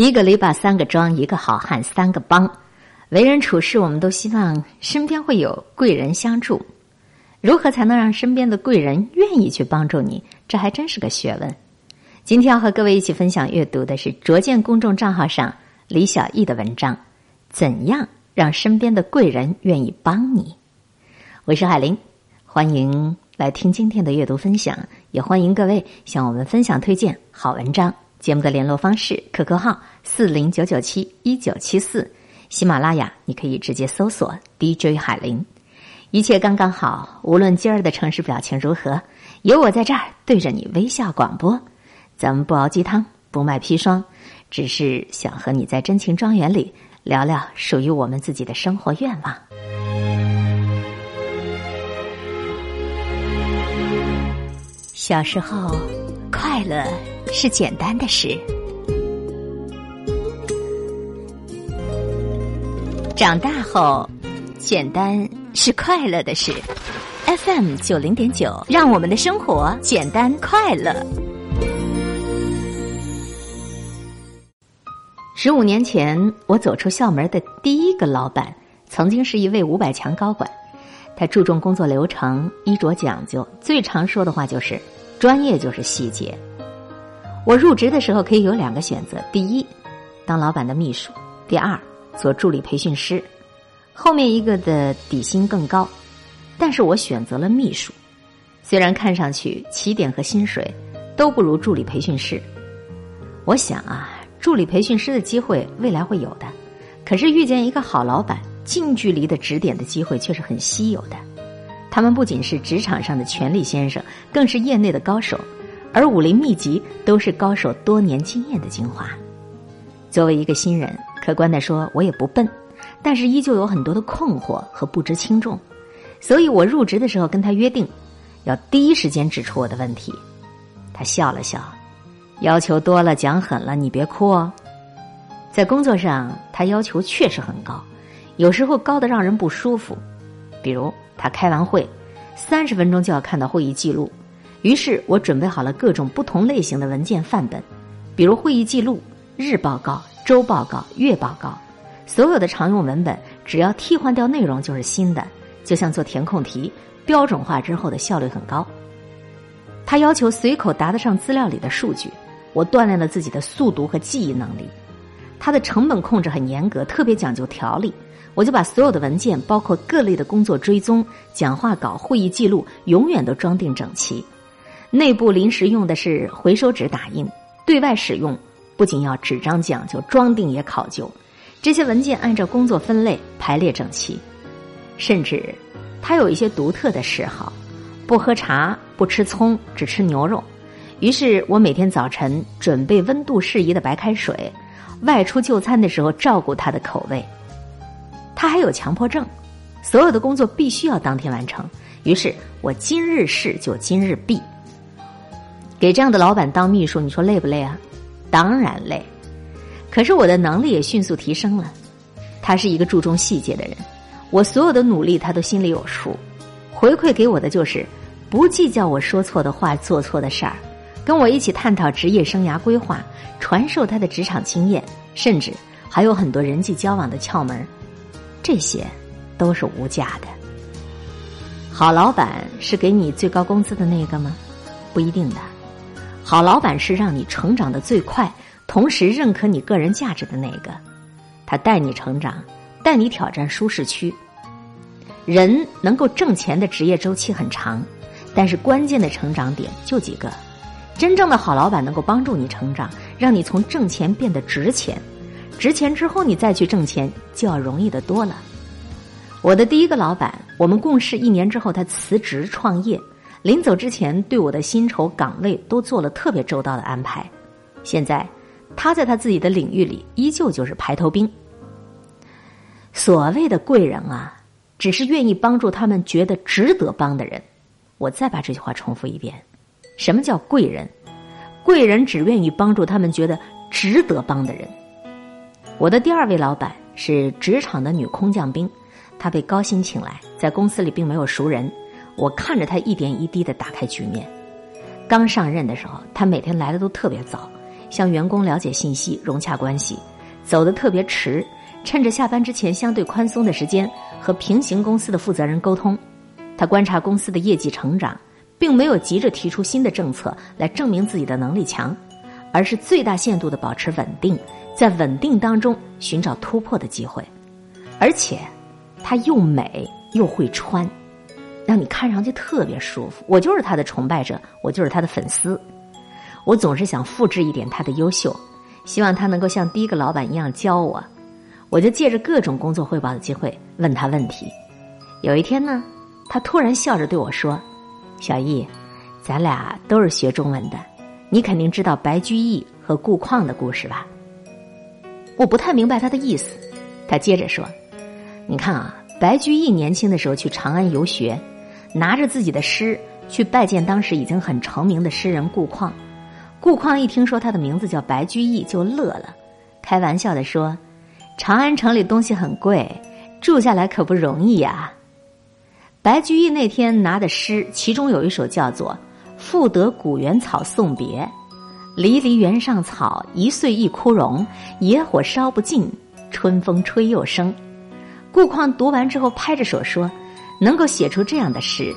一个篱笆三个桩，一个好汉三个帮。为人处事，我们都希望身边会有贵人相助。如何才能让身边的贵人愿意去帮助你？这还真是个学问。今天要和各位一起分享阅读的是卓见公众账号上李小艺的文章：怎样让身边的贵人愿意帮你？我是海林，欢迎来听今天的阅读分享，也欢迎各位向我们分享推荐好文章。节目的联络方式：QQ 号四零九九七一九七四，喜马拉雅你可以直接搜索 DJ 海林。一切刚刚好，无论今儿的城市表情如何，有我在这儿对着你微笑广播。咱们不熬鸡汤，不卖砒霜，只是想和你在真情庄园里聊聊属于我们自己的生活愿望。小时候，快乐。是简单的事，长大后，简单是快乐的事。FM 九零点九，让我们的生活简单快乐。十五年前，我走出校门的第一个老板，曾经是一位五百强高管。他注重工作流程，衣着讲究，最常说的话就是“专业就是细节”。我入职的时候可以有两个选择：第一，当老板的秘书；第二，做助理培训师。后面一个的底薪更高，但是我选择了秘书。虽然看上去起点和薪水都不如助理培训师，我想啊，助理培训师的机会未来会有的，可是遇见一个好老板，近距离的指点的机会却是很稀有的。他们不仅是职场上的权力先生，更是业内的高手。而武林秘籍都是高手多年经验的精华。作为一个新人，客观的说，我也不笨，但是依旧有很多的困惑和不知轻重。所以我入职的时候跟他约定，要第一时间指出我的问题。他笑了笑，要求多了，讲狠了，你别哭哦。在工作上，他要求确实很高，有时候高的让人不舒服。比如他开完会，三十分钟就要看到会议记录。于是我准备好了各种不同类型的文件范本，比如会议记录、日报告、周报告、月报告，所有的常用文本只要替换掉内容就是新的，就像做填空题，标准化之后的效率很高。他要求随口答得上资料里的数据，我锻炼了自己的速读和记忆能力。他的成本控制很严格，特别讲究条理，我就把所有的文件，包括各类的工作追踪、讲话稿、会议记录，永远都装订整齐。内部临时用的是回收纸打印，对外使用不仅要纸张讲究，装订也考究。这些文件按照工作分类排列整齐，甚至他有一些独特的嗜好，不喝茶，不吃葱，只吃牛肉。于是我每天早晨准备温度适宜的白开水，外出就餐的时候照顾他的口味。他还有强迫症，所有的工作必须要当天完成。于是我今日事就今日毕。给这样的老板当秘书，你说累不累啊？当然累。可是我的能力也迅速提升了。他是一个注重细节的人，我所有的努力他都心里有数。回馈给我的就是不计较我说错的话、做错的事儿，跟我一起探讨职业生涯规划，传授他的职场经验，甚至还有很多人际交往的窍门。这些都是无价的。好老板是给你最高工资的那个吗？不一定的。好老板是让你成长的最快，同时认可你个人价值的那个。他带你成长，带你挑战舒适区。人能够挣钱的职业周期很长，但是关键的成长点就几个。真正的好老板能够帮助你成长，让你从挣钱变得值钱。值钱之后，你再去挣钱就要容易的多了。我的第一个老板，我们共事一年之后，他辞职创业。临走之前，对我的薪酬岗位都做了特别周到的安排。现在，他在他自己的领域里依旧就是排头兵。所谓的贵人啊，只是愿意帮助他们觉得值得帮的人。我再把这句话重复一遍：什么叫贵人？贵人只愿意帮助他们觉得值得帮的人。我的第二位老板是职场的女空降兵，她被高薪请来，在公司里并没有熟人。我看着他一点一滴的打开局面。刚上任的时候，他每天来的都特别早，向员工了解信息，融洽关系，走的特别迟，趁着下班之前相对宽松的时间和平行公司的负责人沟通。他观察公司的业绩成长，并没有急着提出新的政策来证明自己的能力强，而是最大限度的保持稳定，在稳定当中寻找突破的机会。而且，他又美又会穿。让你看上去特别舒服。我就是他的崇拜者，我就是他的粉丝。我总是想复制一点他的优秀，希望他能够像第一个老板一样教我。我就借着各种工作汇报的机会问他问题。有一天呢，他突然笑着对我说：“小易，咱俩都是学中文的，你肯定知道白居易和顾况的故事吧？”我不太明白他的意思。他接着说：“你看啊，白居易年轻的时候去长安游学。”拿着自己的诗去拜见当时已经很成名的诗人顾况，顾况一听说他的名字叫白居易，就乐了，开玩笑的说：“长安城里东西很贵，住下来可不容易呀。”白居易那天拿的诗，其中有一首叫做《赋得古原草送别》：“离离原上草，一岁一枯荣。野火烧不尽，春风吹又生。”顾况读完之后，拍着手说。能够写出这样的诗，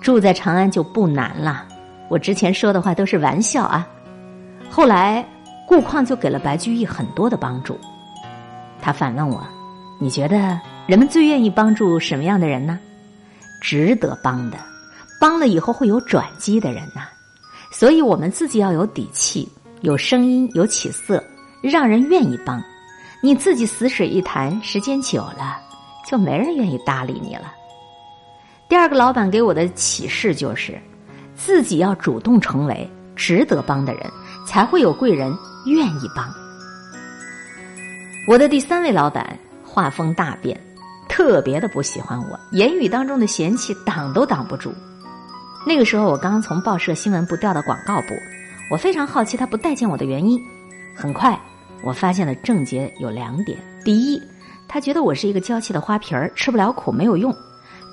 住在长安就不难了。我之前说的话都是玩笑啊。后来顾况就给了白居易很多的帮助。他反问我：“你觉得人们最愿意帮助什么样的人呢？值得帮的，帮了以后会有转机的人呐。所以我们自己要有底气，有声音，有起色，让人愿意帮。你自己死水一潭，时间久了，就没人愿意搭理你了。”第二个老板给我的启示就是，自己要主动成为值得帮的人，才会有贵人愿意帮。我的第三位老板画风大变，特别的不喜欢我，言语当中的嫌弃挡都挡不住。那个时候我刚从报社新闻部调到广告部，我非常好奇他不待见我的原因。很快我发现了症结有两点：第一，他觉得我是一个娇气的花瓶儿，吃不了苦没有用；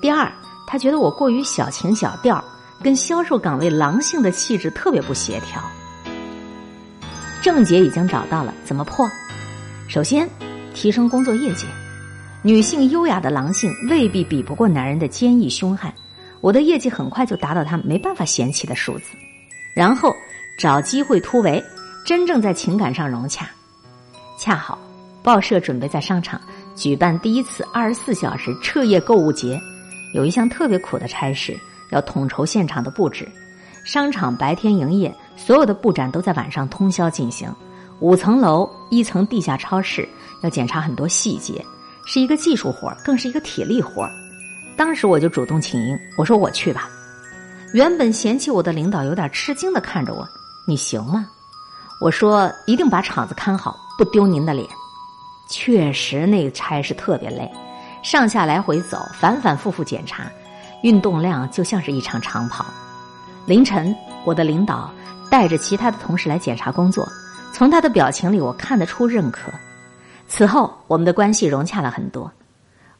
第二。他觉得我过于小情小调，跟销售岗位狼性的气质特别不协调。症结已经找到了，怎么破？首先，提升工作业绩。女性优雅的狼性未必比不过男人的坚毅凶悍，我的业绩很快就达到他没办法嫌弃的数字。然后找机会突围，真正在情感上融洽。恰好报社准备在商场举办第一次二十四小时彻夜购物节。有一项特别苦的差事，要统筹现场的布置。商场白天营业，所有的布展都在晚上通宵进行。五层楼，一层地下超市，要检查很多细节，是一个技术活更是一个体力活当时我就主动请缨，我说我去吧。原本嫌弃我的领导有点吃惊的看着我：“你行吗？”我说：“一定把场子看好，不丢您的脸。”确实，那个差事特别累。上下来回走，反反复复检查，运动量就像是一场长跑。凌晨，我的领导带着其他的同事来检查工作，从他的表情里我看得出认可。此后，我们的关系融洽了很多。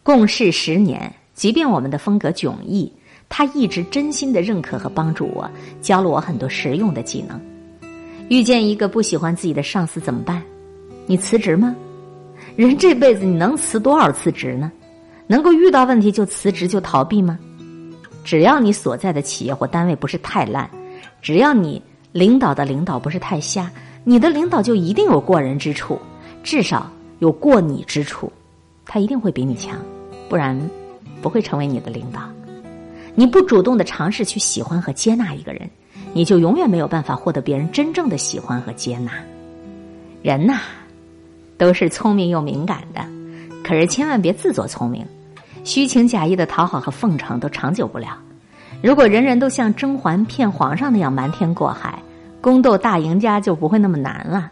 共事十年，即便我们的风格迥异，他一直真心的认可和帮助我，教了我很多实用的技能。遇见一个不喜欢自己的上司怎么办？你辞职吗？人这辈子你能辞多少次职呢？能够遇到问题就辞职就逃避吗？只要你所在的企业或单位不是太烂，只要你领导的领导不是太瞎，你的领导就一定有过人之处，至少有过你之处，他一定会比你强，不然不会成为你的领导。你不主动的尝试去喜欢和接纳一个人，你就永远没有办法获得别人真正的喜欢和接纳。人呐，都是聪明又敏感的，可是千万别自作聪明。虚情假意的讨好和奉承都长久不了。如果人人都像甄嬛骗皇上那样瞒天过海，宫斗大赢家就不会那么难了。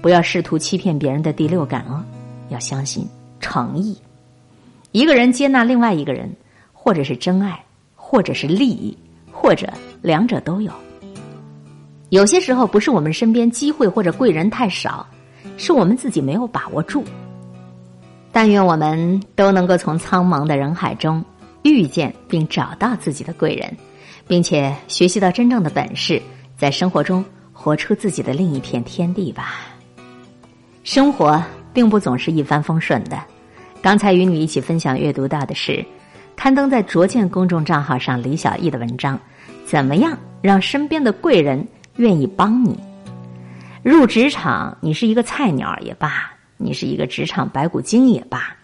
不要试图欺骗别人的第六感哦，要相信诚意。一个人接纳另外一个人，或者是真爱，或者是利益，或者两者都有。有些时候不是我们身边机会或者贵人太少，是我们自己没有把握住。但愿我们都能够从苍茫的人海中遇见并找到自己的贵人，并且学习到真正的本事，在生活中活出自己的另一片天地吧。生活并不总是一帆风顺的。刚才与你一起分享阅读到的是，刊登在卓见公众账号上李小艺的文章：怎么样让身边的贵人愿意帮你？入职场，你是一个菜鸟也罢，你是一个职场白骨精也罢，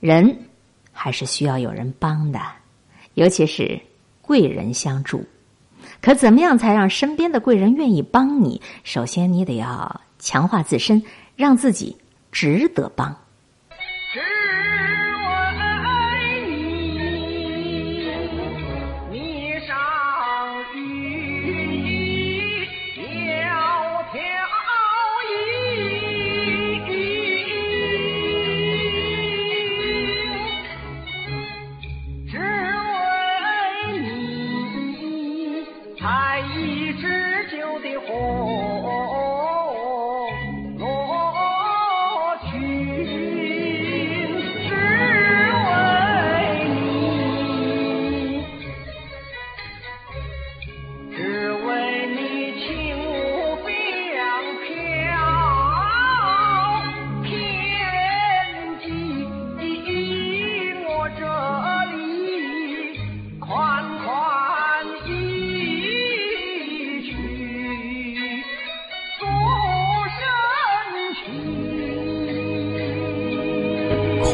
人还是需要有人帮的，尤其是贵人相助。可怎么样才让身边的贵人愿意帮你？首先，你得要强化自身，让自己值得帮。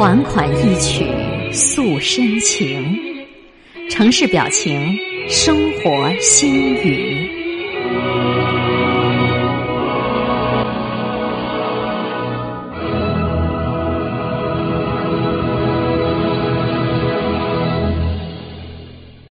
款款一曲诉深情，城市表情，生活心语。